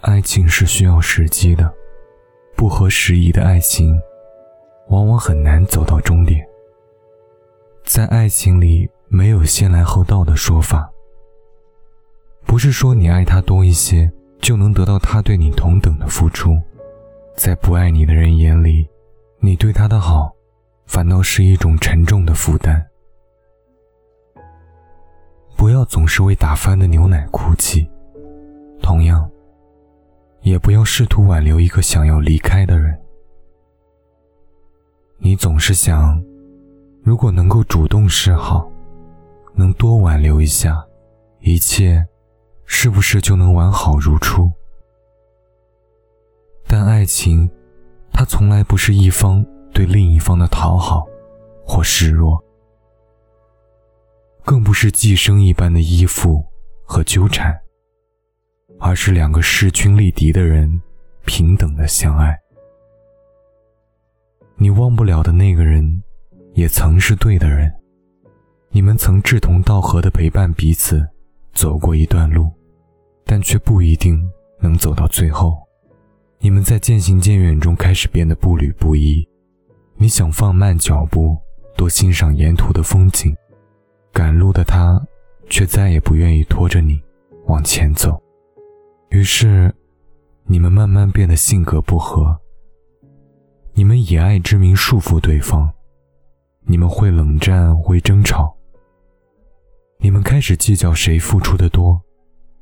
爱情是需要时机的，不合时宜的爱情，往往很难走到终点。在爱情里，没有先来后到的说法。不是说你爱他多一些，就能得到他对你同等的付出。在不爱你的人眼里，你对他的好，反倒是一种沉重的负担。不要总是为打翻的牛奶哭泣，同样。也不要试图挽留一个想要离开的人。你总是想，如果能够主动示好，能多挽留一下，一切是不是就能完好如初？但爱情，它从来不是一方对另一方的讨好或示弱，更不是寄生一般的依附和纠缠。而是两个势均力敌的人，平等的相爱。你忘不了的那个人，也曾是对的人。你们曾志同道合的陪伴彼此，走过一段路，但却不一定能走到最后。你们在渐行渐远中开始变得步履不一。你想放慢脚步，多欣赏沿途的风景，赶路的他，却再也不愿意拖着你往前走。于是，你们慢慢变得性格不合。你们以爱之名束缚对方，你们会冷战，会争吵。你们开始计较谁付出的多，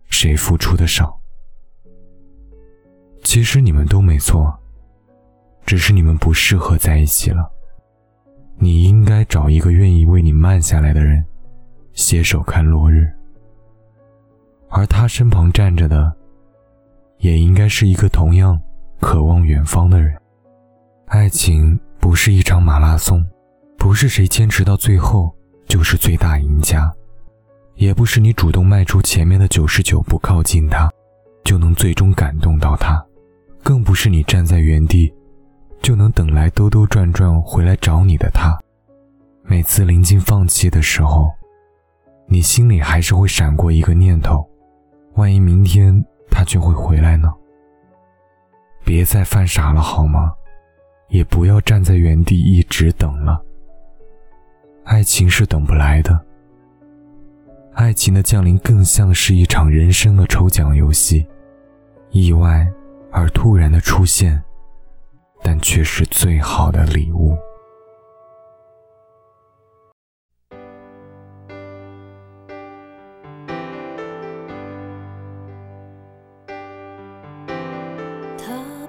谁付出的少。其实你们都没错，只是你们不适合在一起了。你应该找一个愿意为你慢下来的人，携手看落日。而他身旁站着的。也应该是一个同样渴望远方的人。爱情不是一场马拉松，不是谁坚持到最后就是最大赢家，也不是你主动迈出前面的九十九步靠近他，就能最终感动到他，更不是你站在原地就能等来兜兜转转回来找你的他。每次临近放弃的时候，你心里还是会闪过一个念头：万一明天……他就会回来呢。别再犯傻了好吗？也不要站在原地一直等了。爱情是等不来的。爱情的降临更像是一场人生的抽奖游戏，意外而突然的出现，但却是最好的礼物。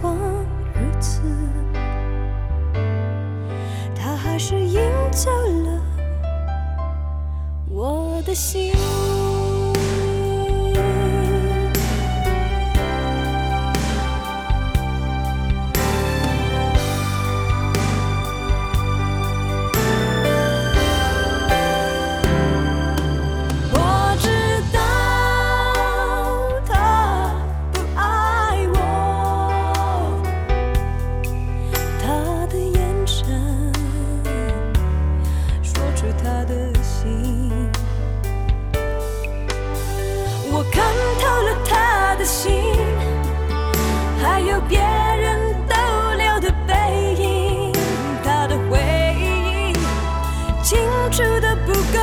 话如此他还是赢走了我的心。to the